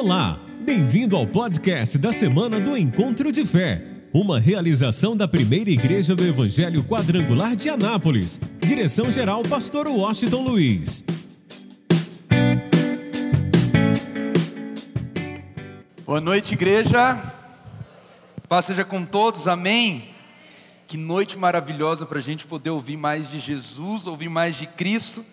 Olá, bem-vindo ao podcast da semana do Encontro de Fé, uma realização da primeira igreja do Evangelho Quadrangular de Anápolis. Direção-geral, Pastor Washington Luiz. Boa noite, igreja. Paz seja com todos, amém. Que noite maravilhosa para a gente poder ouvir mais de Jesus, ouvir mais de Cristo,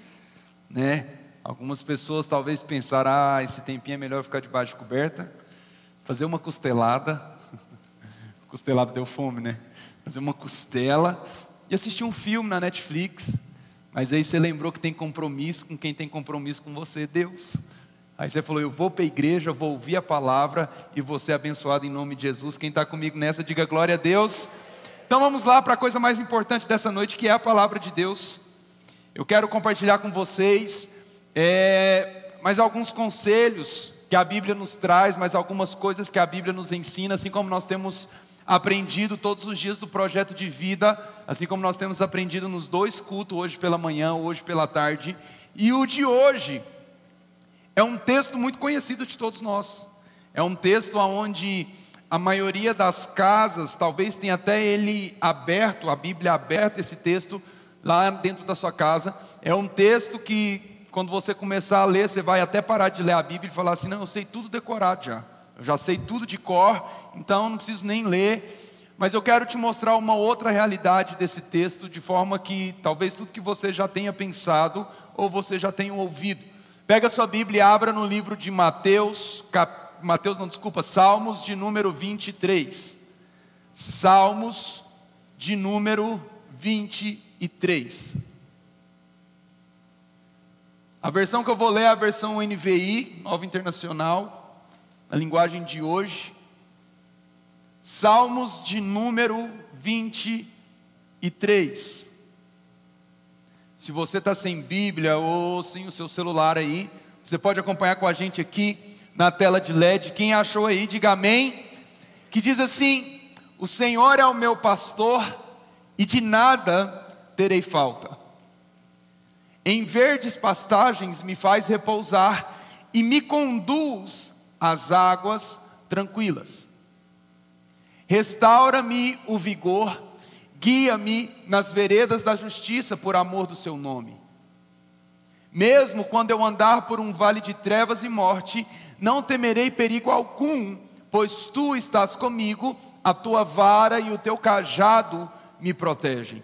né? Algumas pessoas talvez pensaram, ah, esse tempinho é melhor ficar debaixo de coberta, fazer uma costelada, costelada deu fome, né? Fazer uma costela e assistir um filme na Netflix, mas aí você lembrou que tem compromisso com quem tem compromisso com você, Deus. Aí você falou, eu vou para a igreja, vou ouvir a palavra e vou ser abençoado em nome de Jesus. Quem está comigo nessa, diga glória a Deus. Então vamos lá para a coisa mais importante dessa noite, que é a palavra de Deus. Eu quero compartilhar com vocês é, mas alguns conselhos que a Bíblia nos traz, mas algumas coisas que a Bíblia nos ensina, assim como nós temos aprendido todos os dias do projeto de vida, assim como nós temos aprendido nos dois cultos, hoje pela manhã, hoje pela tarde, e o de hoje é um texto muito conhecido de todos nós. É um texto onde a maioria das casas, talvez tenha até ele aberto, a Bíblia aberta, esse texto lá dentro da sua casa. É um texto que quando você começar a ler, você vai até parar de ler a Bíblia e falar assim: não, eu sei tudo decorado já, eu já sei tudo de cor, então não preciso nem ler. Mas eu quero te mostrar uma outra realidade desse texto, de forma que talvez tudo que você já tenha pensado ou você já tenha ouvido. Pega sua Bíblia e abra no livro de Mateus, cap... Mateus não, desculpa, Salmos de número 23. Salmos de número 23. A versão que eu vou ler é a versão NVI, Nova Internacional, a linguagem de hoje. Salmos de número 23. Se você está sem Bíblia ou sem o seu celular aí, você pode acompanhar com a gente aqui na tela de LED. Quem achou aí, diga amém. Que diz assim: O Senhor é o meu pastor e de nada terei falta. Em verdes pastagens me faz repousar e me conduz às águas tranquilas. Restaura-me o vigor, guia-me nas veredas da justiça por amor do seu nome. Mesmo quando eu andar por um vale de trevas e morte, não temerei perigo algum, pois tu estás comigo, a tua vara e o teu cajado me protegem.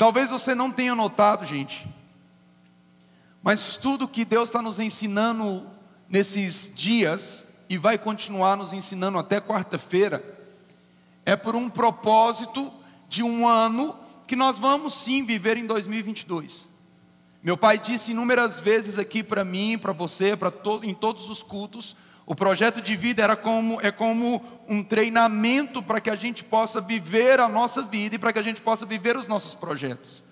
Talvez você não tenha notado, gente, mas tudo que Deus está nos ensinando nesses dias, e vai continuar nos ensinando até quarta-feira, é por um propósito de um ano que nós vamos sim viver em 2022. Meu pai disse inúmeras vezes aqui para mim, para você, para to em todos os cultos, o projeto de vida era como, é como um treinamento para que a gente possa viver a nossa vida e para que a gente possa viver os nossos projetos.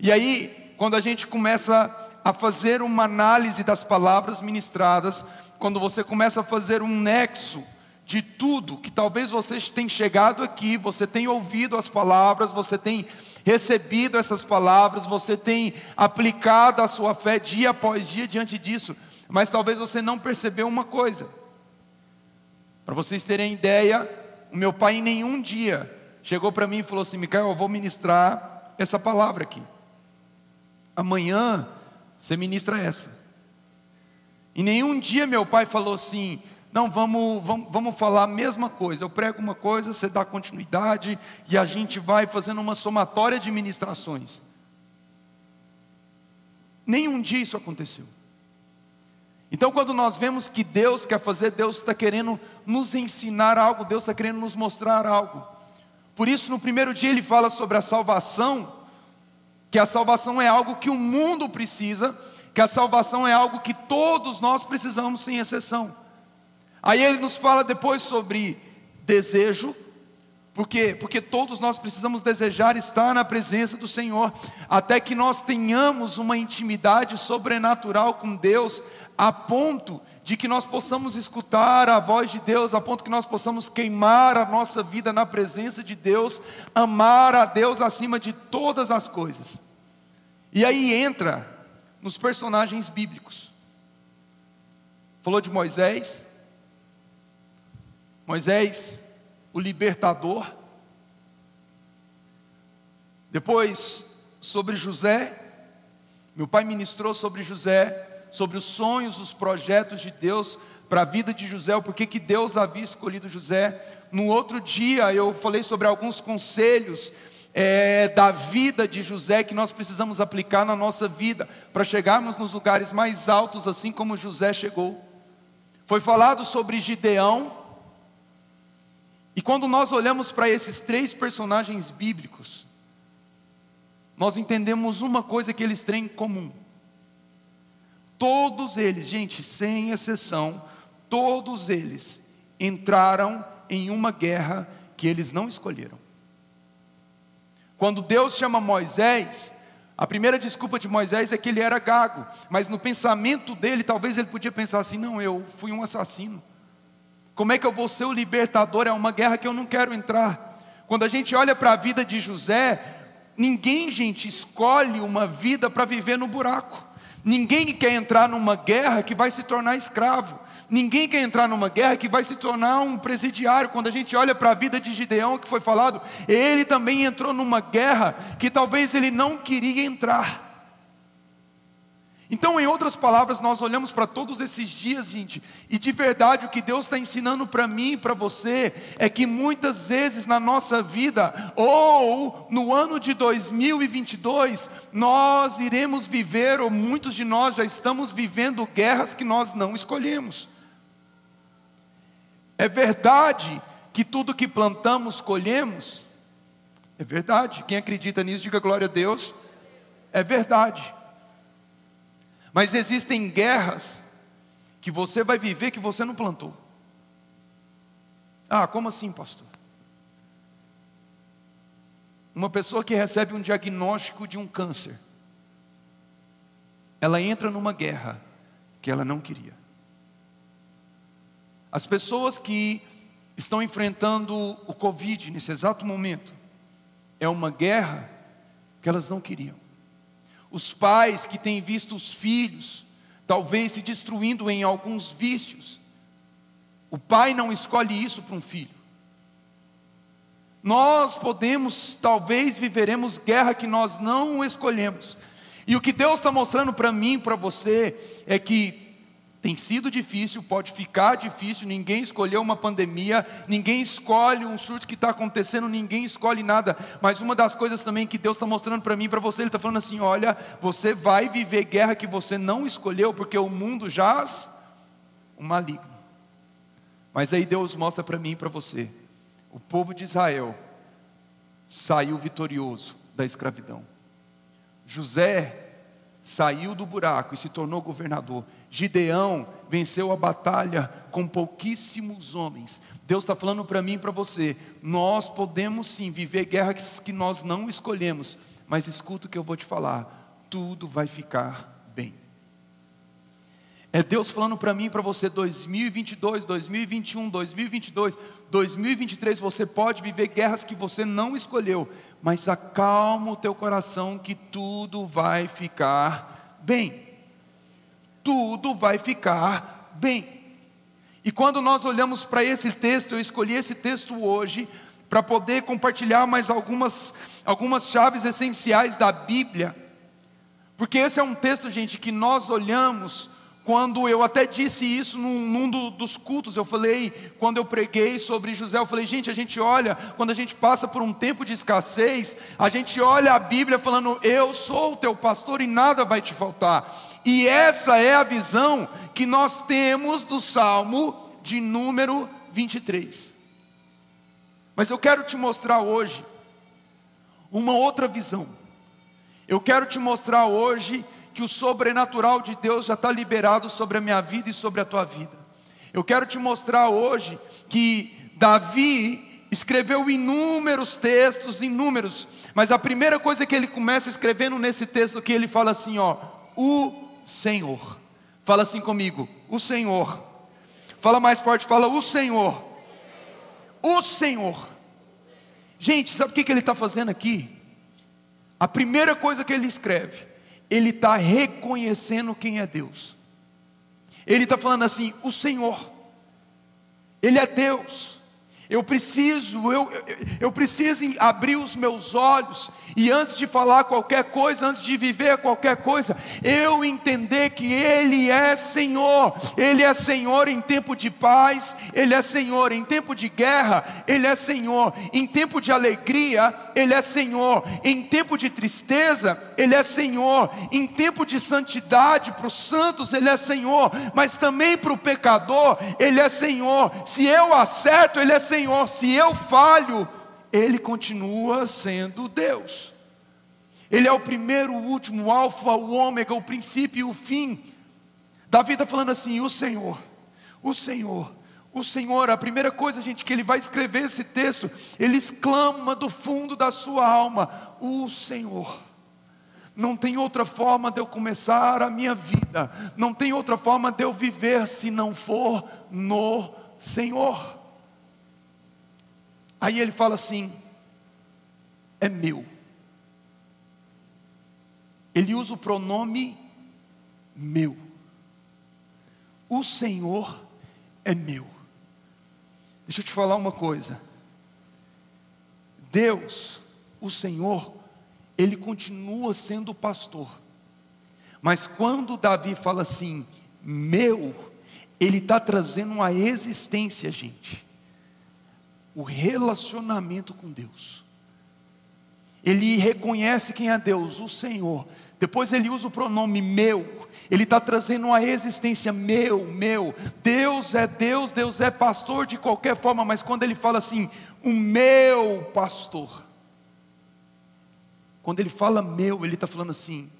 E aí, quando a gente começa a fazer uma análise das palavras ministradas, quando você começa a fazer um nexo de tudo que talvez você tenha chegado aqui, você tenha ouvido as palavras, você tem recebido essas palavras, você tem aplicado a sua fé dia após dia diante disso, mas talvez você não percebeu uma coisa. Para vocês terem ideia, o meu pai em nenhum dia chegou para mim e falou assim: Micael, eu vou ministrar essa palavra aqui. Amanhã você ministra essa. E nenhum dia meu pai falou assim: não, vamos, vamos, vamos falar a mesma coisa. Eu prego uma coisa, você dá continuidade e a gente vai fazendo uma somatória de ministrações. Nenhum dia isso aconteceu. Então, quando nós vemos que Deus quer fazer, Deus está querendo nos ensinar algo, Deus está querendo nos mostrar algo. Por isso, no primeiro dia, ele fala sobre a salvação, que a salvação é algo que o mundo precisa, que a salvação é algo que todos nós precisamos, sem exceção. Aí ele nos fala depois sobre desejo, porque, porque todos nós precisamos desejar estar na presença do Senhor, até que nós tenhamos uma intimidade sobrenatural com Deus, a ponto de que nós possamos escutar a voz de Deus, a ponto que nós possamos queimar a nossa vida na presença de Deus, amar a Deus acima de todas as coisas. E aí entra nos personagens bíblicos. Falou de Moisés, Moisés o libertador. Depois, sobre José, meu pai ministrou sobre José, sobre os sonhos, os projetos de Deus para a vida de José, o porquê que Deus havia escolhido José. No outro dia, eu falei sobre alguns conselhos é, da vida de José que nós precisamos aplicar na nossa vida para chegarmos nos lugares mais altos, assim como José chegou. Foi falado sobre Gideão, e quando nós olhamos para esses três personagens bíblicos, nós entendemos uma coisa que eles têm em comum. Todos eles, gente, sem exceção, todos eles entraram em uma guerra que eles não escolheram. Quando Deus chama Moisés, a primeira desculpa de Moisés é que ele era gago, mas no pensamento dele, talvez ele podia pensar assim: não, eu fui um assassino. Como é que eu vou ser o libertador? É uma guerra que eu não quero entrar. Quando a gente olha para a vida de José, ninguém, gente, escolhe uma vida para viver no buraco. Ninguém quer entrar numa guerra que vai se tornar escravo. Ninguém quer entrar numa guerra que vai se tornar um presidiário. Quando a gente olha para a vida de Gideão, que foi falado, ele também entrou numa guerra que talvez ele não queria entrar. Então, em outras palavras, nós olhamos para todos esses dias, gente, e de verdade o que Deus está ensinando para mim e para você é que muitas vezes na nossa vida, ou no ano de 2022, nós iremos viver, ou muitos de nós já estamos vivendo guerras que nós não escolhemos. É verdade que tudo que plantamos, colhemos? É verdade. Quem acredita nisso, diga glória a Deus. É verdade. Mas existem guerras que você vai viver que você não plantou. Ah, como assim, pastor? Uma pessoa que recebe um diagnóstico de um câncer, ela entra numa guerra que ela não queria. As pessoas que estão enfrentando o Covid nesse exato momento, é uma guerra que elas não queriam. Os pais que têm visto os filhos, talvez se destruindo em alguns vícios. O pai não escolhe isso para um filho. Nós podemos, talvez viveremos guerra que nós não escolhemos. E o que Deus está mostrando para mim, para você, é que tem sido difícil, pode ficar difícil, ninguém escolheu uma pandemia, ninguém escolhe um surto que está acontecendo, ninguém escolhe nada. Mas uma das coisas também que Deus está mostrando para mim e para você, Ele está falando assim: olha, você vai viver guerra que você não escolheu, porque o mundo jaz o maligno. Mas aí Deus mostra para mim e para você: o povo de Israel saiu vitorioso da escravidão. José saiu do buraco e se tornou governador. Gideão venceu a batalha com pouquíssimos homens. Deus está falando para mim e para você: nós podemos sim viver guerras que nós não escolhemos, mas escuta o que eu vou te falar: tudo vai ficar bem. É Deus falando para mim e para você: 2022, 2021, 2022, 2023, você pode viver guerras que você não escolheu, mas acalma o teu coração que tudo vai ficar bem tudo vai ficar bem. E quando nós olhamos para esse texto, eu escolhi esse texto hoje para poder compartilhar mais algumas, algumas chaves essenciais da Bíblia, porque esse é um texto, gente, que nós olhamos quando eu até disse isso num, num do, dos cultos, eu falei, quando eu preguei sobre José, eu falei, gente, a gente olha, quando a gente passa por um tempo de escassez, a gente olha a Bíblia falando, eu sou o teu pastor e nada vai te faltar. E essa é a visão que nós temos do Salmo de número 23. Mas eu quero te mostrar hoje uma outra visão. Eu quero te mostrar hoje que o sobrenatural de Deus já está liberado sobre a minha vida e sobre a tua vida. Eu quero te mostrar hoje que Davi escreveu inúmeros textos, inúmeros, mas a primeira coisa que ele começa escrevendo nesse texto que ele fala assim, ó, o Senhor. Fala assim comigo, o Senhor. Fala mais forte, fala o Senhor. O Senhor. Gente, sabe o que, que ele está fazendo aqui? A primeira coisa que ele escreve, ele está reconhecendo quem é Deus. Ele está falando assim: o Senhor, Ele é Deus. Eu preciso, eu, eu preciso abrir os meus olhos e antes de falar qualquer coisa, antes de viver qualquer coisa, eu entender que Ele é Senhor, Ele é Senhor em tempo de paz, Ele é Senhor em tempo de guerra, Ele é Senhor em tempo de alegria, Ele é Senhor em tempo de tristeza, Ele é Senhor em tempo de santidade, para os santos, Ele é Senhor, mas também para o pecador, Ele é Senhor. Se eu acerto, Ele é Senhor. Senhor, se eu falho, Ele continua sendo Deus. Ele é o primeiro, o último, o alfa, o ômega, o princípio e o fim. Davi está falando assim: o Senhor, o Senhor, o Senhor, a primeira coisa, gente, que ele vai escrever esse texto, ele exclama do fundo da sua alma: o Senhor. Não tem outra forma de eu começar a minha vida, não tem outra forma de eu viver se não for no Senhor. Aí ele fala assim: é meu. Ele usa o pronome meu. O Senhor é meu. Deixa eu te falar uma coisa. Deus, o Senhor, ele continua sendo o pastor. Mas quando Davi fala assim, meu, ele está trazendo uma existência, gente o relacionamento com Deus. Ele reconhece quem é Deus, o Senhor. Depois ele usa o pronome meu. Ele está trazendo uma existência meu, meu. Deus é Deus, Deus é pastor de qualquer forma, mas quando ele fala assim, o meu pastor. Quando ele fala meu, ele está falando assim: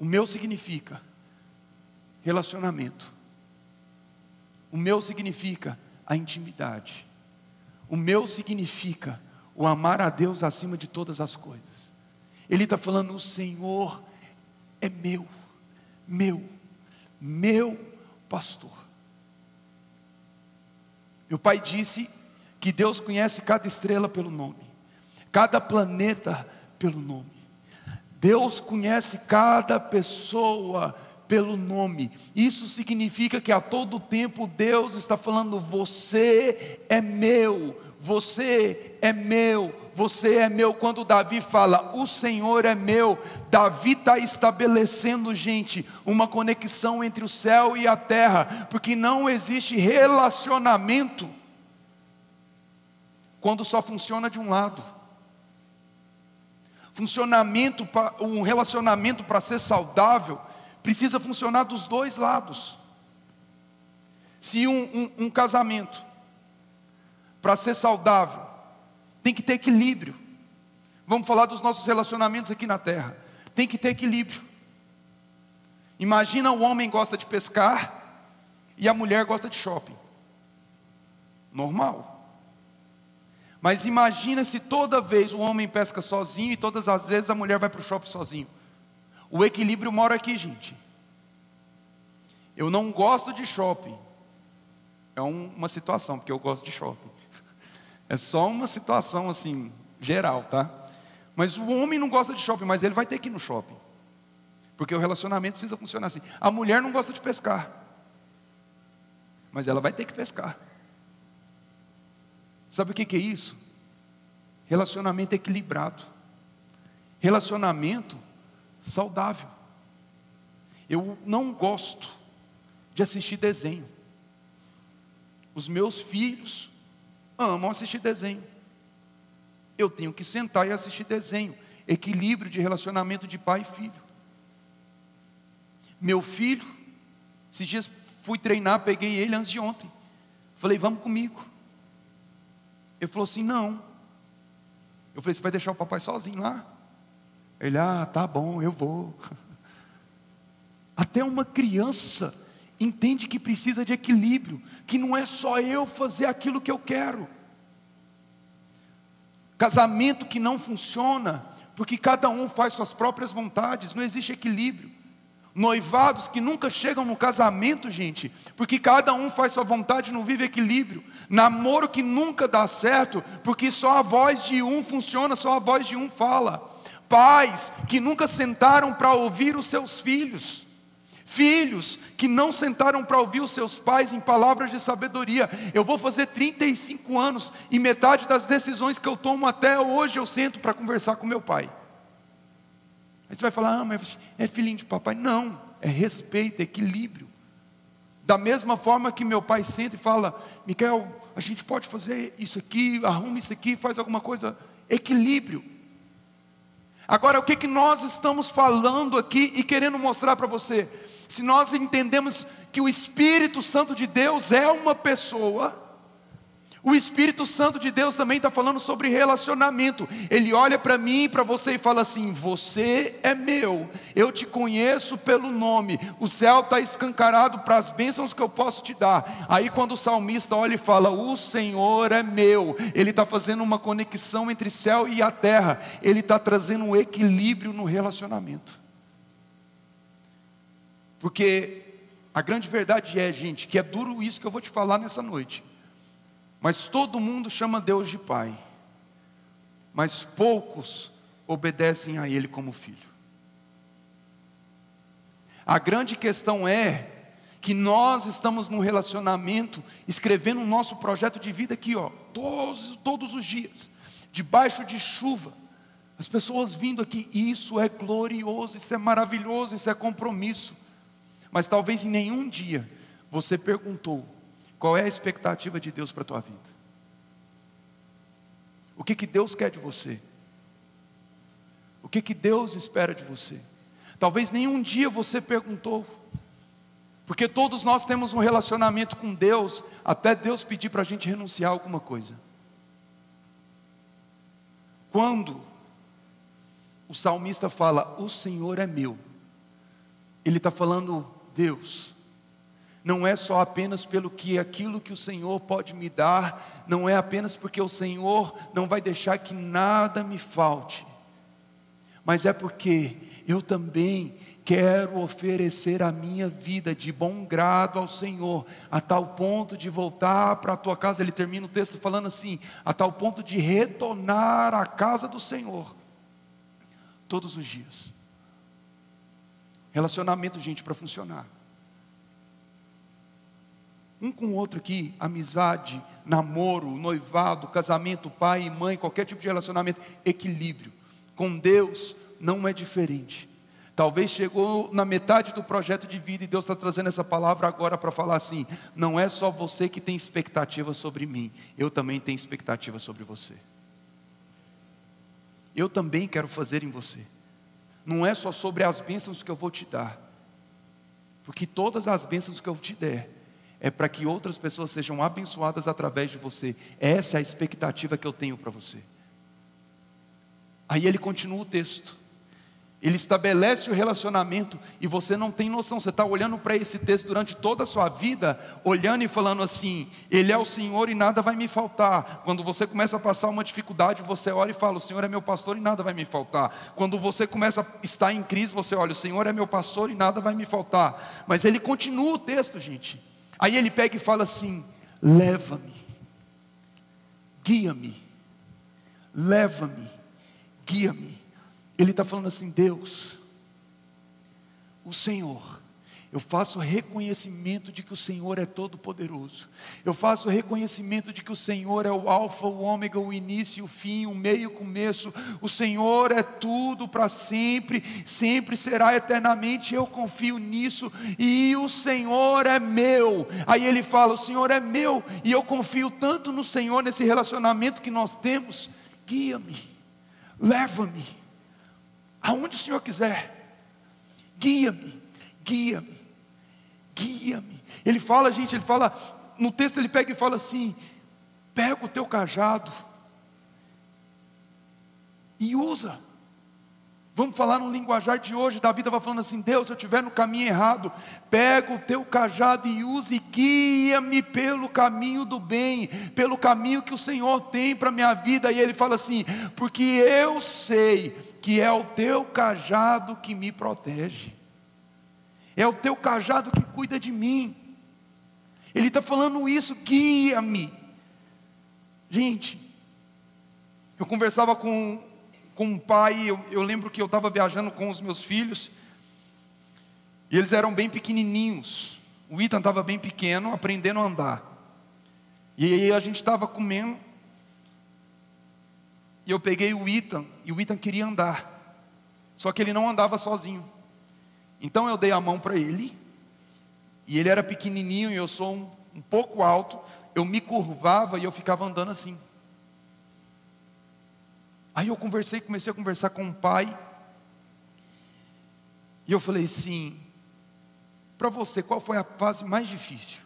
o meu significa relacionamento. O meu significa a intimidade. O meu significa o amar a Deus acima de todas as coisas. Ele está falando: o Senhor é meu, meu, meu pastor. Meu pai disse que Deus conhece cada estrela pelo nome, cada planeta pelo nome. Deus conhece cada pessoa pelo nome. Isso significa que a todo tempo Deus está falando: você é meu, você é meu, você é meu. Quando Davi fala, o Senhor é meu, Davi está estabelecendo, gente, uma conexão entre o céu e a terra, porque não existe relacionamento quando só funciona de um lado. Funcionamento, um relacionamento para ser saudável precisa funcionar dos dois lados. Se um, um, um casamento, para ser saudável, tem que ter equilíbrio. Vamos falar dos nossos relacionamentos aqui na terra. Tem que ter equilíbrio. Imagina o homem gosta de pescar e a mulher gosta de shopping. Normal. Mas imagina se toda vez o homem pesca sozinho e todas as vezes a mulher vai para o shopping sozinho. O equilíbrio mora aqui, gente. Eu não gosto de shopping. É um, uma situação, porque eu gosto de shopping. É só uma situação assim, geral, tá? Mas o homem não gosta de shopping, mas ele vai ter que ir no shopping. Porque o relacionamento precisa funcionar assim. A mulher não gosta de pescar. Mas ela vai ter que pescar. Sabe o que é isso? Relacionamento equilibrado. Relacionamento saudável. Eu não gosto de assistir desenho. Os meus filhos amam assistir desenho. Eu tenho que sentar e assistir desenho. Equilíbrio de relacionamento de pai e filho. Meu filho, esses dias fui treinar, peguei ele antes de ontem. Falei, vamos comigo. Ele falou assim: não. Eu falei, você vai deixar o papai sozinho lá? Ele, ah, tá bom, eu vou. Até uma criança entende que precisa de equilíbrio, que não é só eu fazer aquilo que eu quero. Casamento que não funciona, porque cada um faz suas próprias vontades, não existe equilíbrio. Noivados que nunca chegam no casamento, gente, porque cada um faz sua vontade, não vive equilíbrio. Namoro que nunca dá certo, porque só a voz de um funciona, só a voz de um fala. Pais que nunca sentaram para ouvir os seus filhos Filhos que não sentaram para ouvir os seus pais em palavras de sabedoria. Eu vou fazer 35 anos e metade das decisões que eu tomo até hoje eu sento para conversar com meu pai. Aí você vai falar, ah, mas é filhinho de papai. Não, é respeito, é equilíbrio. Da mesma forma que meu pai senta e fala, Miquel, a gente pode fazer isso aqui, arruma isso aqui, faz alguma coisa. Equilíbrio. Agora, o que, que nós estamos falando aqui e querendo mostrar para você? se nós entendemos que o Espírito Santo de Deus é uma pessoa, o Espírito Santo de Deus também está falando sobre relacionamento. Ele olha para mim e para você e fala assim: Você é meu, eu te conheço pelo nome, o céu está escancarado para as bênçãos que eu posso te dar. Aí, quando o salmista olha e fala: O Senhor é meu, ele está fazendo uma conexão entre céu e a terra, ele está trazendo um equilíbrio no relacionamento. Porque a grande verdade é, gente, que é duro isso que eu vou te falar nessa noite. Mas todo mundo chama Deus de Pai. Mas poucos obedecem a Ele como filho. A grande questão é que nós estamos num relacionamento, escrevendo o nosso projeto de vida aqui, ó, todos, todos os dias, debaixo de chuva. As pessoas vindo aqui, isso é glorioso, isso é maravilhoso, isso é compromisso. Mas talvez em nenhum dia você perguntou qual é a expectativa de Deus para a tua vida. O que, que Deus quer de você? O que, que Deus espera de você? Talvez nenhum dia você perguntou, porque todos nós temos um relacionamento com Deus, até Deus pedir para a gente renunciar a alguma coisa. Quando o salmista fala, o Senhor é meu, ele está falando Deus, não é só apenas pelo que aquilo que o Senhor pode me dar, não é apenas porque o Senhor não vai deixar que nada me falte, mas é porque eu também quero oferecer a minha vida de bom grado ao Senhor, a tal ponto de voltar para a tua casa. Ele termina o texto falando assim: a tal ponto de retornar à casa do Senhor todos os dias. Relacionamento, gente, para funcionar. Um com o outro aqui, amizade, namoro, noivado, casamento, pai e mãe, qualquer tipo de relacionamento, equilíbrio. Com Deus não é diferente. Talvez chegou na metade do projeto de vida e Deus está trazendo essa palavra agora para falar assim: não é só você que tem expectativa sobre mim, eu também tenho expectativa sobre você. Eu também quero fazer em você não é só sobre as bênçãos que eu vou te dar, porque todas as bênçãos que eu te der é para que outras pessoas sejam abençoadas através de você. Essa é a expectativa que eu tenho para você. Aí ele continua o texto. Ele estabelece o relacionamento e você não tem noção. Você está olhando para esse texto durante toda a sua vida, olhando e falando assim: Ele é o Senhor e nada vai me faltar. Quando você começa a passar uma dificuldade, você olha e fala: O Senhor é meu pastor e nada vai me faltar. Quando você começa a estar em crise, você olha: O Senhor é meu pastor e nada vai me faltar. Mas ele continua o texto, gente. Aí ele pega e fala assim: Leva-me, guia-me, leva-me, guia-me. Ele está falando assim: Deus, o Senhor, eu faço reconhecimento de que o Senhor é todo-poderoso. Eu faço reconhecimento de que o Senhor é o Alfa, o Ômega, o início, o fim, o meio, o começo. O Senhor é tudo para sempre, sempre será eternamente. Eu confio nisso e o Senhor é meu. Aí ele fala: O Senhor é meu e eu confio tanto no Senhor nesse relacionamento que nós temos. Guia-me, leva-me aonde o Senhor quiser. Guia-me, guia-me, guia-me. Ele fala, gente, ele fala, no texto ele pega e fala assim: pega o teu cajado e usa. Vamos falar no linguajar de hoje. Davi estava falando assim: Deus, se eu estiver no caminho errado, pega o teu cajado e use e guia-me pelo caminho do bem, pelo caminho que o Senhor tem para a minha vida. E ele fala assim: porque eu sei que é o teu cajado que me protege, é o teu cajado que cuida de mim. Ele está falando isso, guia-me. Gente, eu conversava com com um pai, eu, eu lembro que eu estava viajando com os meus filhos, e eles eram bem pequenininhos. O Ethan estava bem pequeno, aprendendo a andar. E aí a gente estava comendo, e eu peguei o Ethan, e o Ethan queria andar, só que ele não andava sozinho. Então eu dei a mão para ele, e ele era pequenininho, e eu sou um, um pouco alto, eu me curvava e eu ficava andando assim. Aí eu conversei, comecei a conversar com o pai. E eu falei assim: para você, qual foi a fase mais difícil?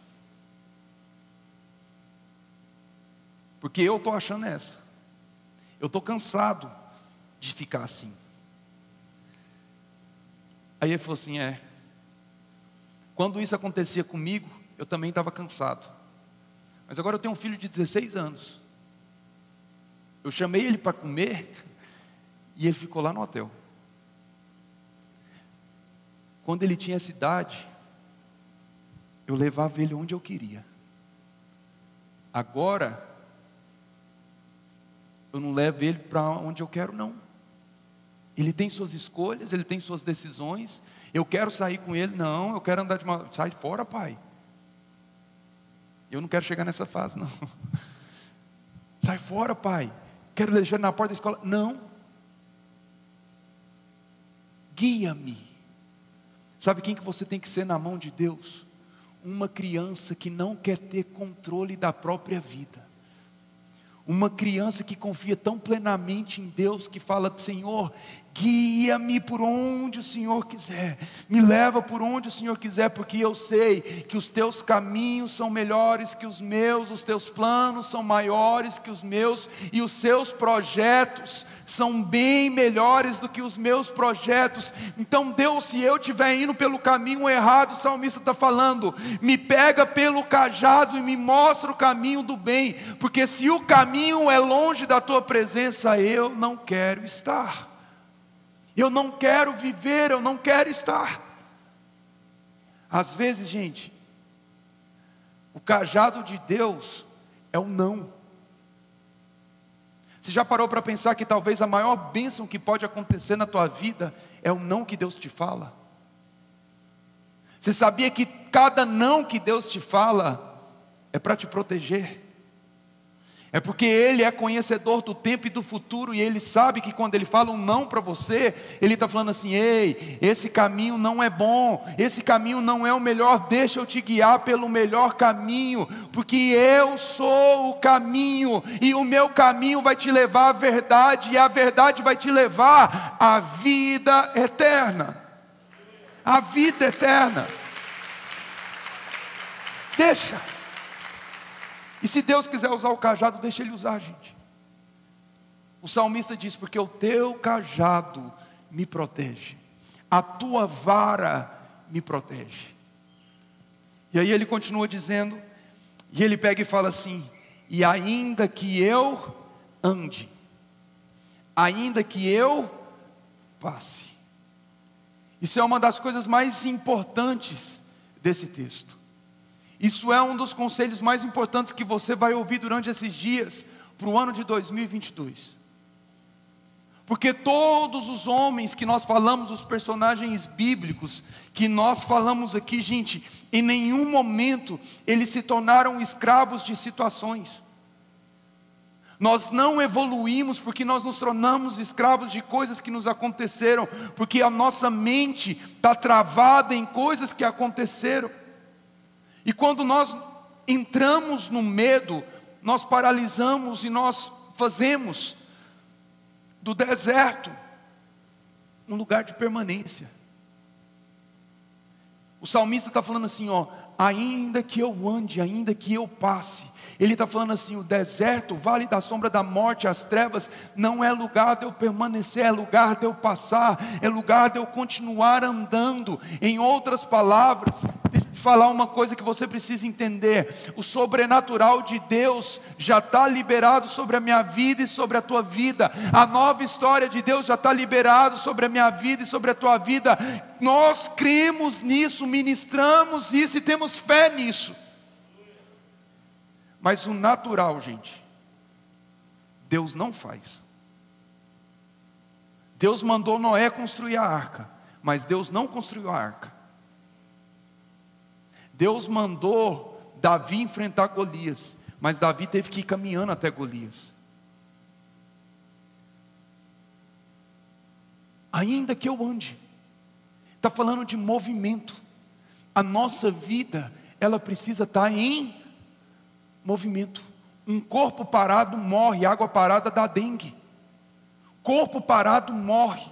Porque eu estou achando essa. Eu estou cansado de ficar assim. Aí ele falou assim: é. Quando isso acontecia comigo, eu também estava cansado. Mas agora eu tenho um filho de 16 anos. Eu chamei ele para comer e ele ficou lá no hotel. Quando ele tinha essa idade, eu levava ele onde eu queria. Agora, eu não levo ele para onde eu quero, não. Ele tem suas escolhas, ele tem suas decisões. Eu quero sair com ele, não, eu quero andar de uma. Sai fora, pai. Eu não quero chegar nessa fase, não. Sai fora, pai quero deixar na porta da escola. Não. Guia-me. Sabe quem que você tem que ser na mão de Deus? Uma criança que não quer ter controle da própria vida. Uma criança que confia tão plenamente em Deus que fala: Senhor, Guia-me por onde o Senhor quiser, me leva por onde o Senhor quiser, porque eu sei que os teus caminhos são melhores que os meus, os teus planos são maiores que os meus, e os seus projetos são bem melhores do que os meus projetos. Então, Deus, se eu estiver indo pelo caminho errado, o salmista está falando, me pega pelo cajado e me mostra o caminho do bem, porque se o caminho é longe da tua presença, eu não quero estar. Eu não quero viver, eu não quero estar. Às vezes, gente, o cajado de Deus é o não. Você já parou para pensar que talvez a maior bênção que pode acontecer na tua vida é o não que Deus te fala? Você sabia que cada não que Deus te fala é para te proteger? É porque Ele é conhecedor do tempo e do futuro, e Ele sabe que quando Ele fala um não para você, Ele está falando assim: ei, esse caminho não é bom, esse caminho não é o melhor, deixa eu te guiar pelo melhor caminho, porque eu sou o caminho, e o meu caminho vai te levar à verdade, e a verdade vai te levar à vida eterna. A vida eterna. Deixa. E se Deus quiser usar o cajado, deixa Ele usar, gente. O salmista diz: Porque o teu cajado me protege, a tua vara me protege. E aí ele continua dizendo, e ele pega e fala assim: E ainda que eu ande, ainda que eu passe. Isso é uma das coisas mais importantes desse texto. Isso é um dos conselhos mais importantes que você vai ouvir durante esses dias para o ano de 2022. Porque todos os homens que nós falamos, os personagens bíblicos que nós falamos aqui, gente, em nenhum momento eles se tornaram escravos de situações. Nós não evoluímos porque nós nos tornamos escravos de coisas que nos aconteceram, porque a nossa mente está travada em coisas que aconteceram. E quando nós entramos no medo, nós paralisamos e nós fazemos do deserto um lugar de permanência. O salmista está falando assim: ó, ainda que eu ande, ainda que eu passe. Ele está falando assim: o deserto, o vale da sombra da morte, as trevas, não é lugar de eu permanecer, é lugar de eu passar, é lugar de eu continuar andando. Em outras palavras, falar uma coisa que você precisa entender: o sobrenatural de Deus já está liberado sobre a minha vida e sobre a tua vida, a nova história de Deus já está liberado sobre a minha vida e sobre a tua vida. Nós cremos nisso, ministramos isso e temos fé nisso. Mas o natural, gente, Deus não faz. Deus mandou Noé construir a arca, mas Deus não construiu a arca. Deus mandou Davi enfrentar Golias, mas Davi teve que ir caminhando até Golias. Ainda que eu ande, está falando de movimento. A nossa vida, ela precisa estar tá em movimento. Um corpo parado morre, água parada dá dengue. Corpo parado morre.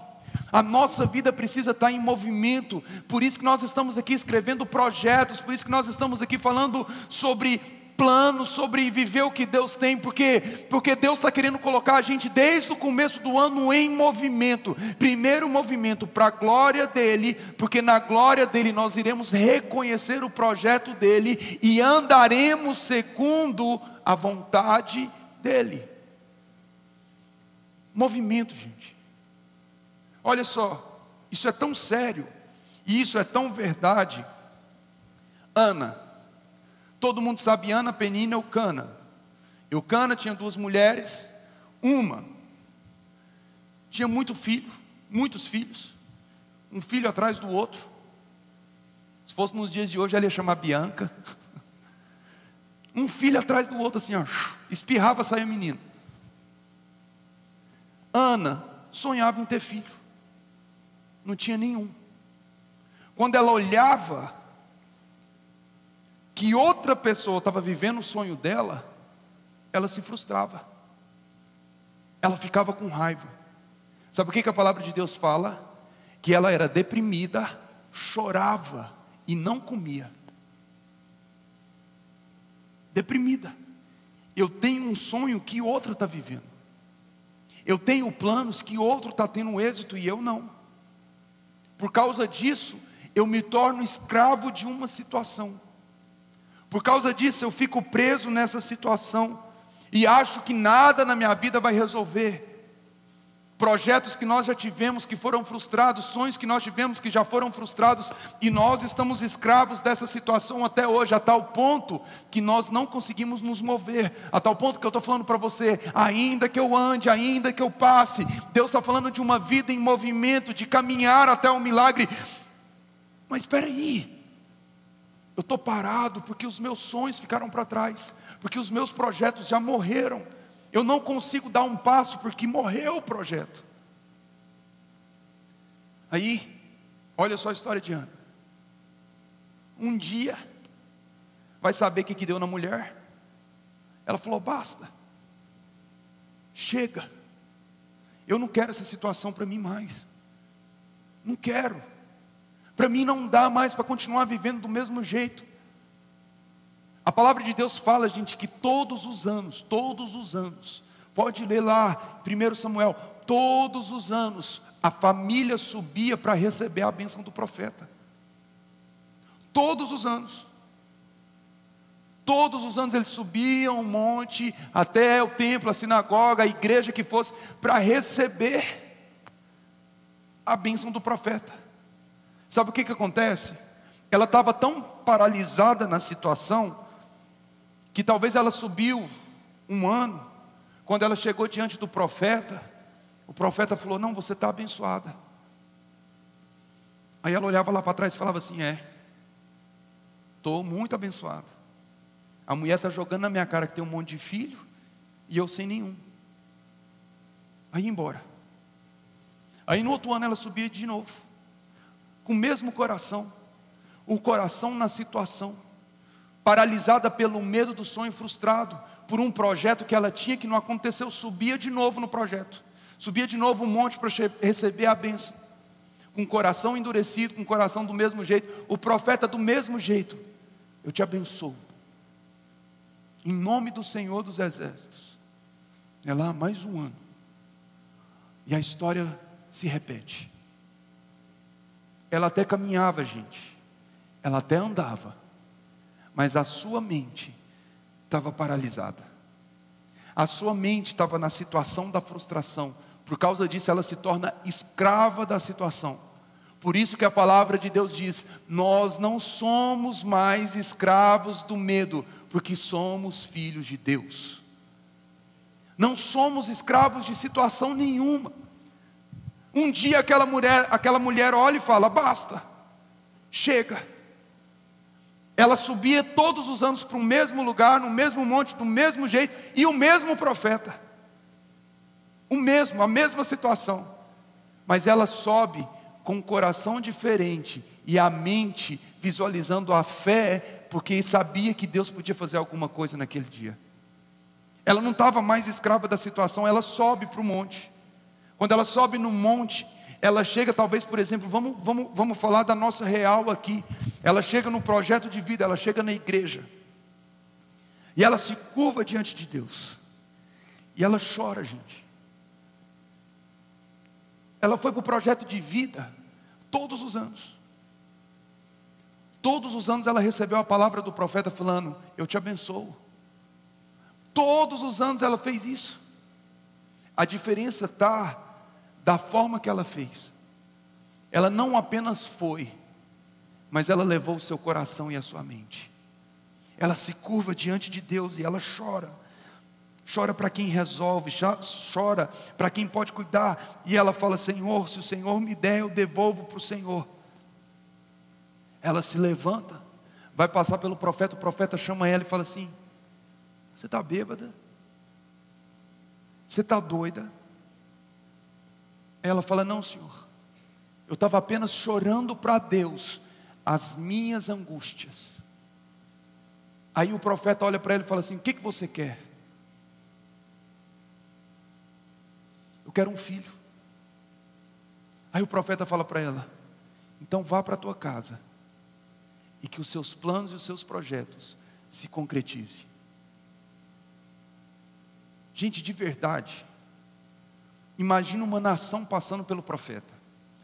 A nossa vida precisa estar em movimento, por isso que nós estamos aqui escrevendo projetos, por isso que nós estamos aqui falando sobre planos, sobre viver o que Deus tem, porque, porque Deus está querendo colocar a gente desde o começo do ano em movimento. Primeiro movimento para a glória dele, porque na glória dele nós iremos reconhecer o projeto dele e andaremos segundo a vontade dele. Movimento, gente. Olha só, isso é tão sério, e isso é tão verdade. Ana, todo mundo sabe Ana, Penina, Eucana. Eucana tinha duas mulheres, uma tinha muito filho, muitos filhos, um filho atrás do outro. Se fosse nos dias de hoje, ela ia chamar Bianca. Um filho atrás do outro, assim, ó, espirrava, saia menino. Ana sonhava em ter filho não tinha nenhum. Quando ela olhava que outra pessoa estava vivendo o sonho dela, ela se frustrava. Ela ficava com raiva. Sabe o que, que a palavra de Deus fala? Que ela era deprimida, chorava e não comia. Deprimida. Eu tenho um sonho que outra está vivendo. Eu tenho planos que outro está tendo êxito e eu não. Por causa disso, eu me torno escravo de uma situação. Por causa disso, eu fico preso nessa situação e acho que nada na minha vida vai resolver projetos que nós já tivemos que foram frustrados, sonhos que nós tivemos que já foram frustrados, e nós estamos escravos dessa situação até hoje, a tal ponto que nós não conseguimos nos mover, a tal ponto que eu estou falando para você, ainda que eu ande, ainda que eu passe, Deus está falando de uma vida em movimento, de caminhar até o milagre, mas espera aí, eu estou parado porque os meus sonhos ficaram para trás, porque os meus projetos já morreram, eu não consigo dar um passo porque morreu o projeto. Aí, olha só a história de Ana. Um dia, vai saber o que, que deu na mulher. Ela falou: basta, chega. Eu não quero essa situação para mim mais. Não quero. Para mim não dá mais para continuar vivendo do mesmo jeito. A palavra de Deus fala, gente, que todos os anos, todos os anos, pode ler lá, 1 Samuel, todos os anos, a família subia para receber a bênção do profeta. Todos os anos. Todos os anos eles subiam o monte, até o templo, a sinagoga, a igreja que fosse, para receber a bênção do profeta. Sabe o que, que acontece? Ela estava tão paralisada na situação, que talvez ela subiu um ano, quando ela chegou diante do profeta, o profeta falou: Não, você está abençoada. Aí ela olhava lá para trás e falava assim: É, estou muito abençoada. A mulher está jogando na minha cara que tem um monte de filho e eu sem nenhum. Aí embora. Aí no outro ano ela subia de novo, com o mesmo coração, o coração na situação paralisada pelo medo do sonho frustrado, por um projeto que ela tinha que não aconteceu, subia de novo no projeto, subia de novo um monte para receber a bênção, com o coração endurecido, com o coração do mesmo jeito, o profeta do mesmo jeito, eu te abençoo. Em nome do Senhor dos Exércitos. É lá mais um ano. E a história se repete. Ela até caminhava, gente. Ela até andava. Mas a sua mente estava paralisada. A sua mente estava na situação da frustração. Por causa disso, ela se torna escrava da situação. Por isso que a palavra de Deus diz: Nós não somos mais escravos do medo, porque somos filhos de Deus. Não somos escravos de situação nenhuma. Um dia aquela mulher, aquela mulher olha e fala: basta, chega. Ela subia todos os anos para o mesmo lugar, no mesmo monte, do mesmo jeito, e o mesmo profeta. O mesmo, a mesma situação. Mas ela sobe com um coração diferente e a mente visualizando a fé, porque sabia que Deus podia fazer alguma coisa naquele dia. Ela não estava mais escrava da situação, ela sobe para o monte. Quando ela sobe no monte, ela chega, talvez, por exemplo, vamos, vamos, vamos falar da nossa real aqui. Ela chega no projeto de vida, ela chega na igreja. E ela se curva diante de Deus. E ela chora, gente. Ela foi para o projeto de vida todos os anos. Todos os anos ela recebeu a palavra do profeta falando: Eu te abençoo. Todos os anos ela fez isso. A diferença está da forma que ela fez. Ela não apenas foi, mas ela levou o seu coração e a sua mente. Ela se curva diante de Deus e ela chora. Chora para quem resolve, chora para quem pode cuidar. E ela fala: Senhor, se o Senhor me der, eu devolvo para o Senhor. Ela se levanta, vai passar pelo profeta. O profeta chama ela e fala assim: Você está bêbada? Você está doida? Ela fala: Não, Senhor, eu estava apenas chorando para Deus as minhas angústias. Aí o profeta olha para ela e fala assim: O que, que você quer? Eu quero um filho. Aí o profeta fala para ela: Então vá para a tua casa e que os seus planos e os seus projetos se concretizem. Gente, de verdade, Imagina uma nação passando pelo profeta.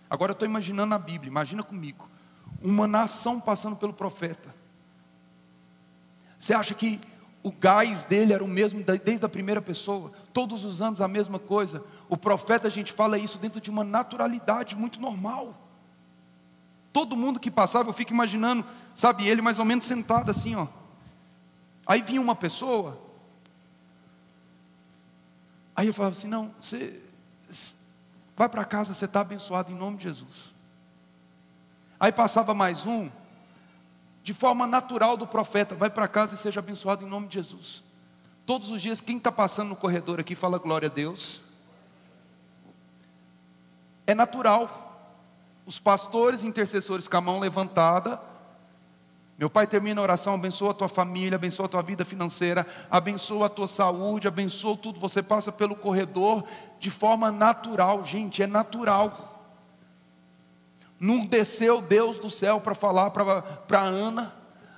Agora eu estou imaginando a Bíblia, imagina comigo. Uma nação passando pelo profeta. Você acha que o gás dele era o mesmo desde a primeira pessoa? Todos os anos a mesma coisa? O profeta, a gente fala isso dentro de uma naturalidade muito normal. Todo mundo que passava, eu fico imaginando, sabe, ele mais ou menos sentado assim, ó. Aí vinha uma pessoa, aí eu falava assim: não, você, vai para casa, você está abençoado em nome de Jesus. Aí passava mais um, de forma natural do profeta, vai para casa e seja abençoado em nome de Jesus. Todos os dias, quem está passando no corredor aqui fala glória a Deus. É natural. Os pastores intercessores com a mão levantada, meu pai termina a oração, abençoa a tua família, abençoa a tua vida financeira, abençoa a tua saúde, abençoa tudo. Você passa pelo corredor de forma natural, gente, é natural. Não desceu Deus do céu para falar para Ana,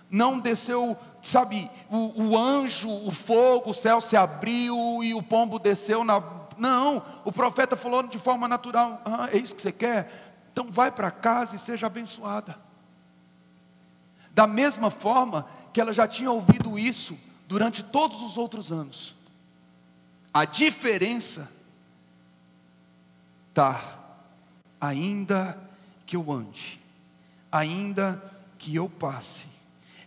não desceu, sabe, o, o anjo, o fogo, o céu se abriu e o pombo desceu na. Não, o profeta falou de forma natural: ah, é isso que você quer? Então vai para casa e seja abençoada da mesma forma que ela já tinha ouvido isso durante todos os outros anos. A diferença está, ainda que eu ande, ainda que eu passe.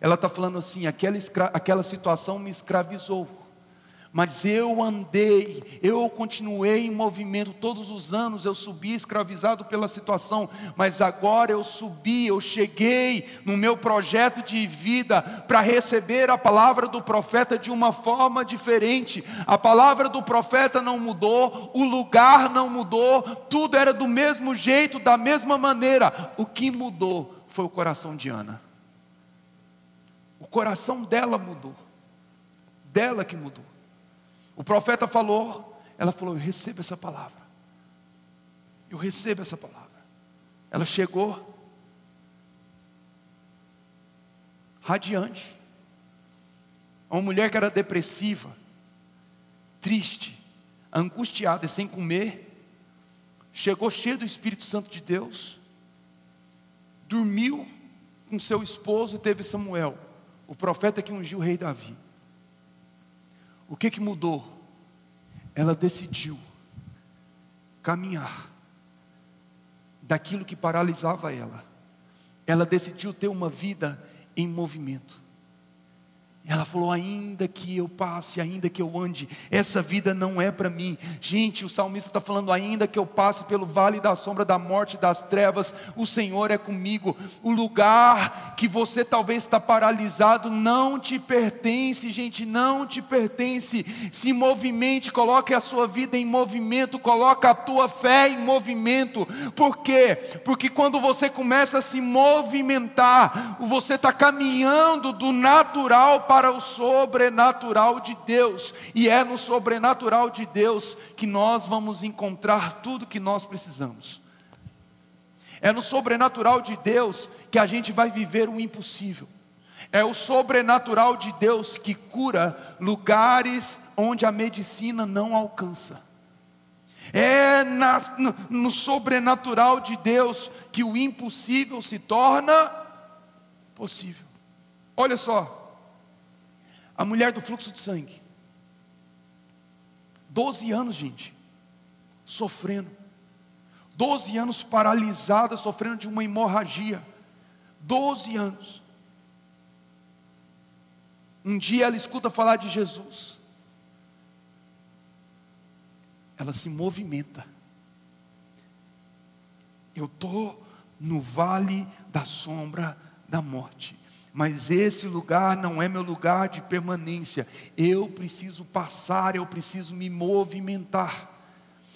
Ela está falando assim: aquela, aquela situação me escravizou mas eu andei, eu continuei em movimento todos os anos, eu subi escravizado pela situação, mas agora eu subi, eu cheguei no meu projeto de vida para receber a palavra do profeta de uma forma diferente. A palavra do profeta não mudou, o lugar não mudou, tudo era do mesmo jeito, da mesma maneira. O que mudou foi o coração de Ana. O coração dela mudou, dela que mudou. O profeta falou, ela falou: Eu recebo essa palavra. Eu recebo essa palavra. Ela chegou. radiante. Uma mulher que era depressiva, triste, angustiada e sem comer, chegou cheia do Espírito Santo de Deus, dormiu com seu esposo e teve Samuel, o profeta que ungiu o rei Davi. O que que mudou? Ela decidiu caminhar daquilo que paralisava ela. Ela decidiu ter uma vida em movimento. Ela falou: ainda que eu passe, ainda que eu ande, essa vida não é para mim. Gente, o salmista está falando: ainda que eu passe pelo vale da sombra da morte das trevas, o Senhor é comigo. O lugar que você talvez está paralisado não te pertence, gente, não te pertence. Se movimente, coloque a sua vida em movimento, coloque a tua fé em movimento. Por quê? Porque quando você começa a se movimentar, você está caminhando do natural para o sobrenatural de Deus, e é no sobrenatural de Deus que nós vamos encontrar tudo que nós precisamos. É no sobrenatural de Deus que a gente vai viver o impossível. É o sobrenatural de Deus que cura lugares onde a medicina não alcança. É na, no, no sobrenatural de Deus que o impossível se torna possível. Olha só, a mulher do fluxo de sangue. Doze anos, gente, sofrendo. Doze anos paralisada, sofrendo de uma hemorragia. Doze anos. Um dia ela escuta falar de Jesus. Ela se movimenta. Eu estou no vale da sombra da morte mas esse lugar não é meu lugar de permanência. Eu preciso passar, eu preciso me movimentar.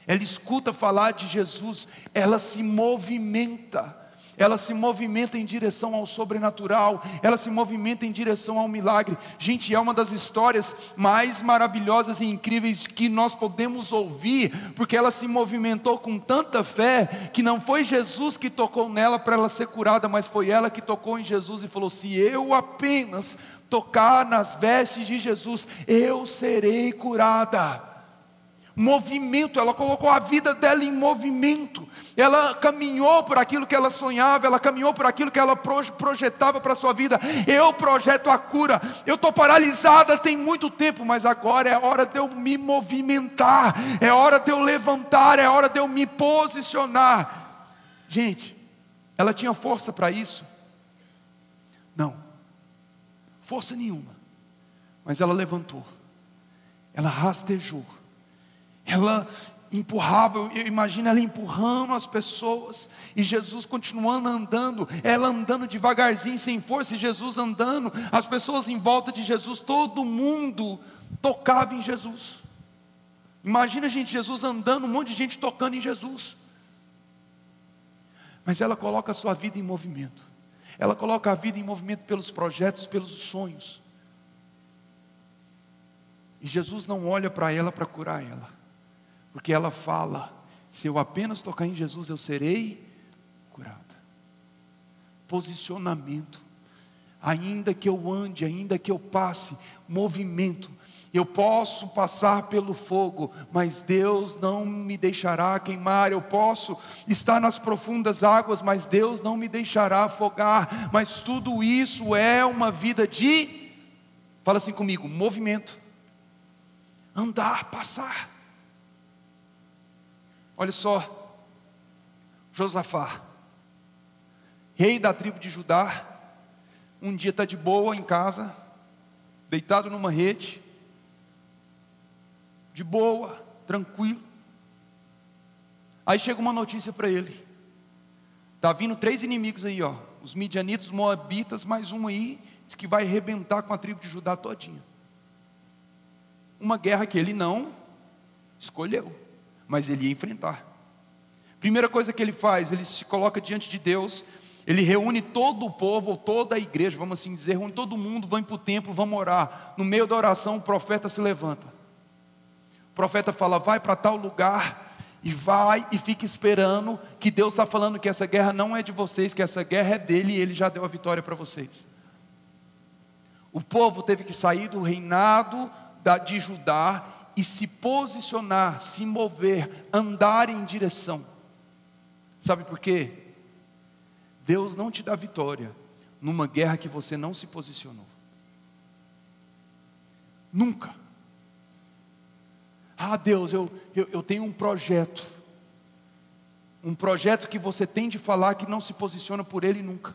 Ela escuta falar de Jesus, ela se movimenta ela se movimenta em direção ao sobrenatural, ela se movimenta em direção ao milagre. Gente, é uma das histórias mais maravilhosas e incríveis que nós podemos ouvir, porque ela se movimentou com tanta fé que não foi Jesus que tocou nela para ela ser curada, mas foi ela que tocou em Jesus e falou: Se eu apenas tocar nas vestes de Jesus, eu serei curada movimento, ela colocou a vida dela em movimento, ela caminhou por aquilo que ela sonhava, ela caminhou por aquilo que ela projetava para a sua vida. Eu projeto a cura, eu estou paralisada tem muito tempo, mas agora é hora de eu me movimentar, é hora de eu levantar, é hora de eu me posicionar. Gente, ela tinha força para isso? Não, força nenhuma, mas ela levantou, ela rastejou ela empurrava, eu imagino ela empurrando as pessoas, e Jesus continuando andando, ela andando devagarzinho, sem força, e Jesus andando, as pessoas em volta de Jesus, todo mundo tocava em Jesus. Imagina, gente, Jesus andando, um monte de gente tocando em Jesus. Mas ela coloca a sua vida em movimento. Ela coloca a vida em movimento pelos projetos, pelos sonhos. E Jesus não olha para ela para curar ela. Porque ela fala: se eu apenas tocar em Jesus, eu serei curada. Posicionamento. Ainda que eu ande, ainda que eu passe, movimento. Eu posso passar pelo fogo, mas Deus não me deixará queimar. Eu posso estar nas profundas águas, mas Deus não me deixará afogar. Mas tudo isso é uma vida de, fala assim comigo, movimento. Andar, passar. Olha só, Josafá, rei da tribo de Judá, um dia está de boa em casa, deitado numa rede, de boa, tranquilo. Aí chega uma notícia para ele: está vindo três inimigos aí, ó, os midianitas, os moabitas, mais um aí, diz que vai arrebentar com a tribo de Judá todinha. Uma guerra que ele não escolheu mas ele ia enfrentar. Primeira coisa que ele faz, ele se coloca diante de Deus, ele reúne todo o povo, toda a igreja, vamos assim dizer, reúne todo mundo, vão para o templo, vamos orar. No meio da oração, o profeta se levanta. O profeta fala: vai para tal lugar e vai e fica esperando que Deus está falando que essa guerra não é de vocês, que essa guerra é dele e ele já deu a vitória para vocês. O povo teve que sair do reinado de Judá e se posicionar, se mover, andar em direção. Sabe por quê? Deus não te dá vitória numa guerra que você não se posicionou. Nunca. Ah, Deus, eu, eu, eu tenho um projeto. Um projeto que você tem de falar que não se posiciona por ele nunca.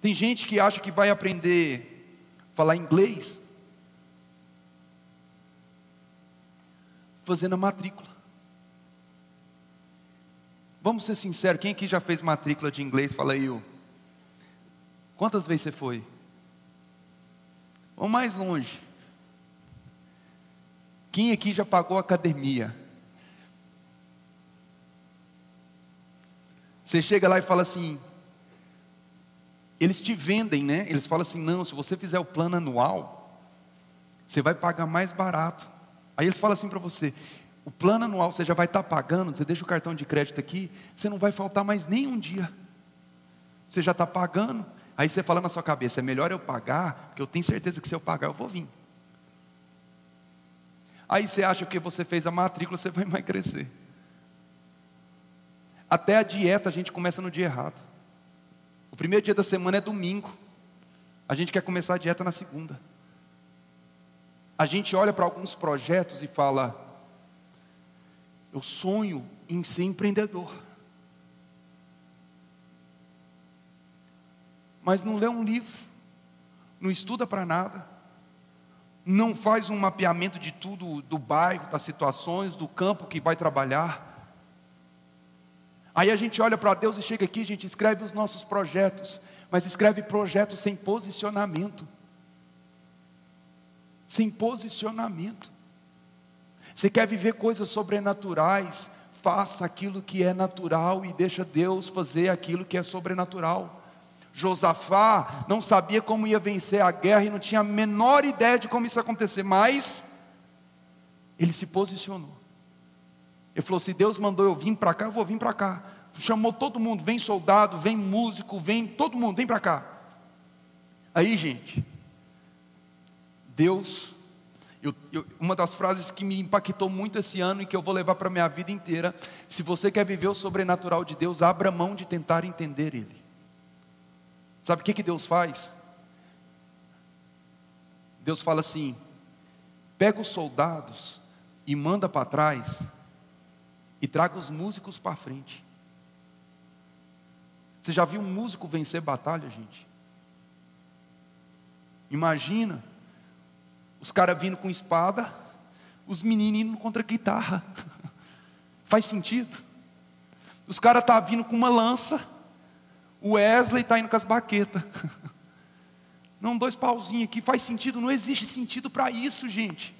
Tem gente que acha que vai aprender a falar inglês fazendo a matrícula. Vamos ser sinceros, quem aqui já fez matrícula de inglês? Fala aí, eu. Quantas vezes você foi? Vamos mais longe. Quem aqui já pagou academia? Você chega lá e fala assim, eles te vendem, né? Eles falam assim: não, se você fizer o plano anual, você vai pagar mais barato. Aí eles falam assim para você: o plano anual você já vai estar tá pagando, você deixa o cartão de crédito aqui, você não vai faltar mais nem um dia. Você já está pagando, aí você fala na sua cabeça: é melhor eu pagar, porque eu tenho certeza que se eu pagar eu vou vir. Aí você acha que você fez a matrícula, você vai emagrecer. Até a dieta a gente começa no dia errado. O primeiro dia da semana é domingo. A gente quer começar a dieta na segunda. A gente olha para alguns projetos e fala: Eu sonho em ser empreendedor. Mas não lê um livro, não estuda para nada, não faz um mapeamento de tudo do bairro, das situações, do campo que vai trabalhar Aí a gente olha para Deus e chega aqui, a gente escreve os nossos projetos, mas escreve projetos sem posicionamento. Sem posicionamento. Você quer viver coisas sobrenaturais, faça aquilo que é natural e deixa Deus fazer aquilo que é sobrenatural. Josafá não sabia como ia vencer a guerra e não tinha a menor ideia de como isso ia acontecer, mas ele se posicionou. Ele falou: se Deus mandou eu vir para cá, eu vou vir para cá. Chamou todo mundo, vem soldado, vem músico, vem todo mundo, vem para cá. Aí, gente, Deus, eu, eu, uma das frases que me impactou muito esse ano e que eu vou levar para a minha vida inteira: se você quer viver o sobrenatural de Deus, abra mão de tentar entender Ele. Sabe o que, que Deus faz? Deus fala assim: pega os soldados e manda para trás e traga os músicos para frente. Você já viu um músico vencer batalha, gente? Imagina os caras vindo com espada, os meninos indo contra guitarra. Faz sentido? Os caras estão tá vindo com uma lança, o Wesley está indo com as baquetas. Não, dois pauzinhos aqui, faz sentido? Não existe sentido para isso, gente.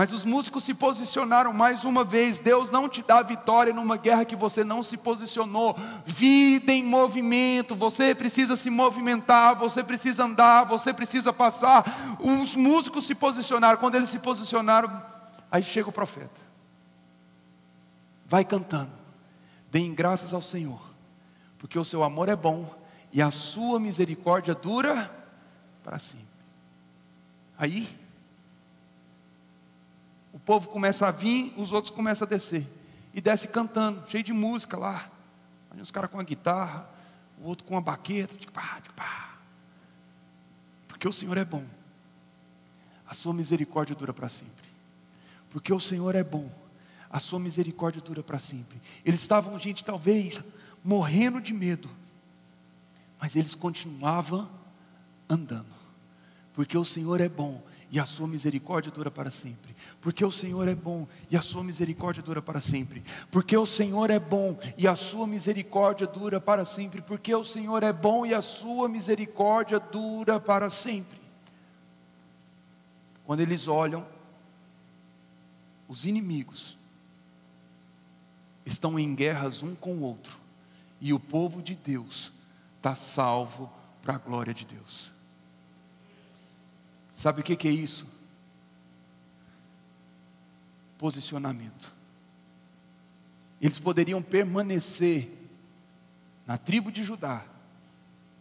Mas os músicos se posicionaram mais uma vez. Deus não te dá vitória numa guerra que você não se posicionou. Vida em movimento, você precisa se movimentar, você precisa andar, você precisa passar. Os músicos se posicionaram. Quando eles se posicionaram, aí chega o profeta. Vai cantando. Deem graças ao Senhor, porque o seu amor é bom e a sua misericórdia dura para sempre. Aí o povo começa a vir, os outros começam a descer. E desce cantando, cheio de música lá. Aí uns caras com a guitarra, o outro com a baqueta. Porque o Senhor é bom. A sua misericórdia dura para sempre. Porque o Senhor é bom. A sua misericórdia dura para sempre. Eles estavam, gente, talvez morrendo de medo. Mas eles continuavam andando. Porque o Senhor é bom e a sua misericórdia dura para sempre. Porque o Senhor é bom e a sua misericórdia dura para sempre. Porque o Senhor é bom e a sua misericórdia dura para sempre. Porque o Senhor é bom e a sua misericórdia dura para sempre. Quando eles olham, os inimigos estão em guerras um com o outro, e o povo de Deus está salvo para a glória de Deus. Sabe o que, é isso? Posicionamento. Eles poderiam permanecer na tribo de Judá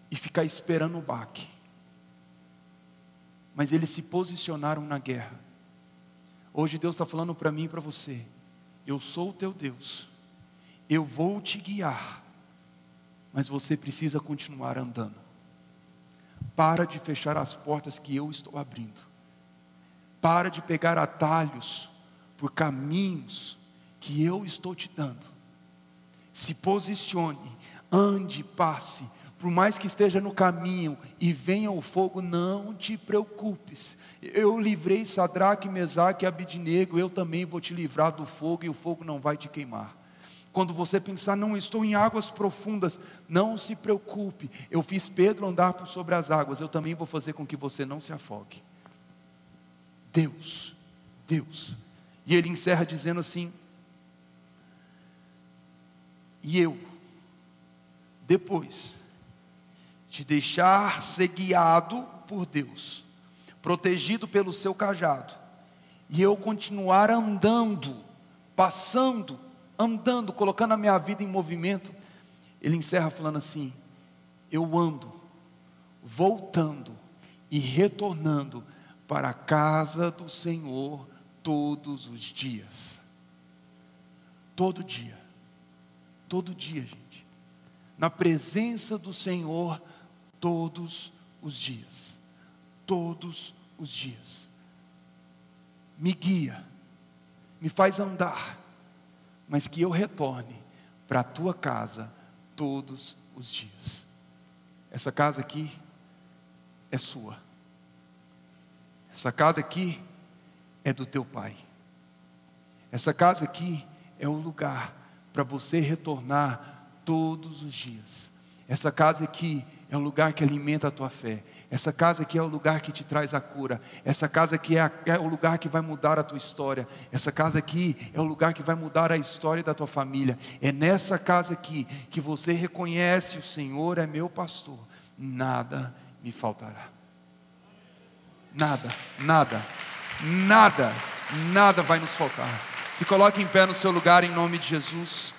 e ficar esperando o baque. Mas eles se posicionaram na guerra. Hoje Deus está falando para mim e para você: eu sou o teu Deus, eu vou te guiar, mas você precisa continuar andando. Para de fechar as portas que eu estou abrindo. Para de pegar atalhos por caminhos que eu estou te dando. Se posicione, ande, passe. Por mais que esteja no caminho e venha o fogo, não te preocupes. Eu livrei Sadraque, Mesaque e Abidnego, eu também vou te livrar do fogo e o fogo não vai te queimar. Quando você pensar, não estou em águas profundas, não se preocupe. Eu fiz Pedro andar por sobre as águas, eu também vou fazer com que você não se afogue. Deus, Deus. E ele encerra dizendo assim: E eu, depois de deixar ser guiado por Deus, protegido pelo seu cajado, e eu continuar andando, passando, andando, colocando a minha vida em movimento, ele encerra falando assim: eu ando, voltando e retornando para a casa do Senhor todos os dias. Todo dia, todo dia, gente, na presença do Senhor todos os dias, todos os dias. Me guia, me faz andar, mas que eu retorne para a tua casa todos os dias. Essa casa aqui é sua. Essa casa aqui é do teu pai. Essa casa aqui é o lugar para você retornar todos os dias. Essa casa aqui é o lugar que alimenta a tua fé. Essa casa aqui é o lugar que te traz a cura. Essa casa aqui é, a, é, o lugar que vai mudar a tua história. Essa casa aqui é o lugar que vai mudar a história da tua família. É nessa casa aqui que você reconhece: o Senhor é meu pastor, nada me faltará. Nada, nada, nada, nada vai nos faltar. Se coloque em pé no seu lugar em nome de Jesus.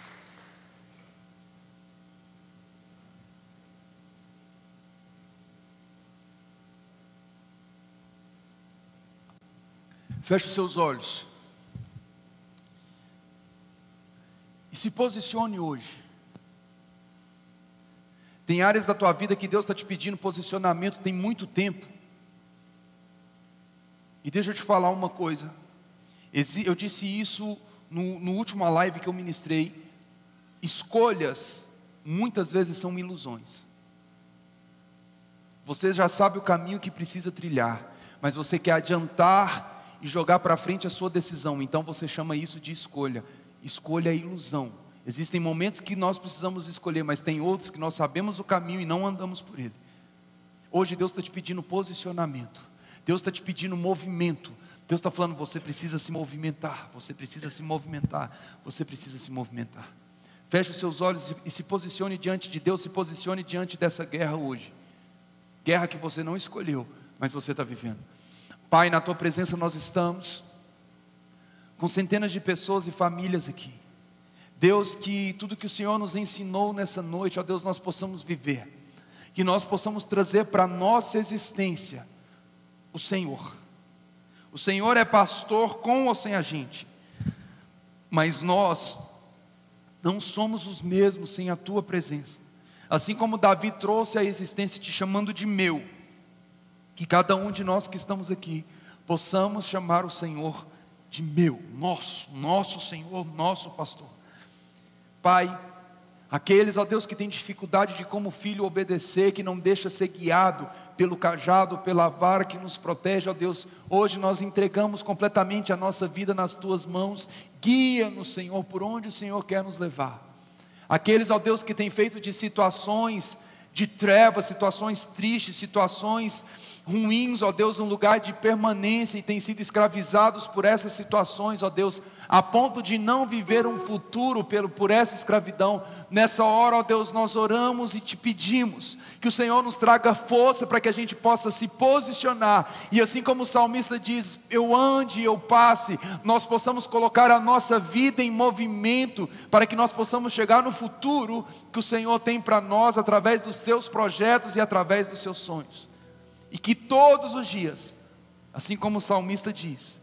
Feche os seus olhos. E se posicione hoje. Tem áreas da tua vida que Deus está te pedindo posicionamento tem muito tempo. E deixa eu te falar uma coisa. Eu disse isso no, no último live que eu ministrei. Escolhas muitas vezes são ilusões. Você já sabe o caminho que precisa trilhar, mas você quer adiantar e jogar para frente a sua decisão. Então você chama isso de escolha. Escolha é ilusão. Existem momentos que nós precisamos escolher, mas tem outros que nós sabemos o caminho e não andamos por ele. Hoje Deus está te pedindo posicionamento. Deus está te pedindo movimento. Deus está falando, você precisa se movimentar, você precisa se movimentar, você precisa se movimentar. Feche os seus olhos e se posicione diante de Deus, se posicione diante dessa guerra hoje. Guerra que você não escolheu, mas você está vivendo. Pai, na tua presença nós estamos, com centenas de pessoas e famílias aqui. Deus, que tudo que o Senhor nos ensinou nessa noite, ó Deus, nós possamos viver, que nós possamos trazer para a nossa existência o Senhor. O Senhor é pastor com ou sem a gente, mas nós não somos os mesmos sem a tua presença. Assim como Davi trouxe a existência te chamando de meu, que cada um de nós que estamos aqui possamos chamar o Senhor de meu, nosso, nosso Senhor, nosso pastor. Pai, aqueles, ó Deus, que têm dificuldade de como filho obedecer, que não deixa ser guiado pelo cajado, pela vara que nos protege, ó Deus, hoje nós entregamos completamente a nossa vida nas tuas mãos, guia-nos, Senhor, por onde o Senhor quer nos levar. Aqueles, ó Deus, que têm feito de situações de trevas, situações tristes, situações ruins, ó Deus, um lugar de permanência e têm sido escravizados por essas situações, ó Deus, a ponto de não viver um futuro pelo, por essa escravidão. Nessa hora, ó Deus, nós oramos e te pedimos que o Senhor nos traga força para que a gente possa se posicionar e assim como o salmista diz, eu ande, eu passe, nós possamos colocar a nossa vida em movimento para que nós possamos chegar no futuro que o Senhor tem para nós através dos seus projetos e através dos seus sonhos. E que todos os dias, assim como o salmista diz,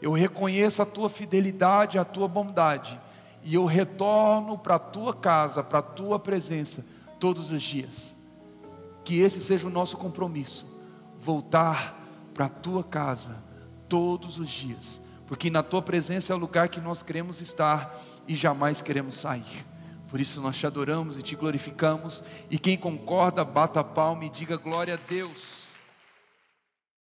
eu reconheço a tua fidelidade, a tua bondade, e eu retorno para a tua casa, para a tua presença, todos os dias. Que esse seja o nosso compromisso, voltar para a tua casa todos os dias, porque na tua presença é o lugar que nós queremos estar e jamais queremos sair. Por isso nós te adoramos e te glorificamos, e quem concorda, bata a palma e diga glória a Deus.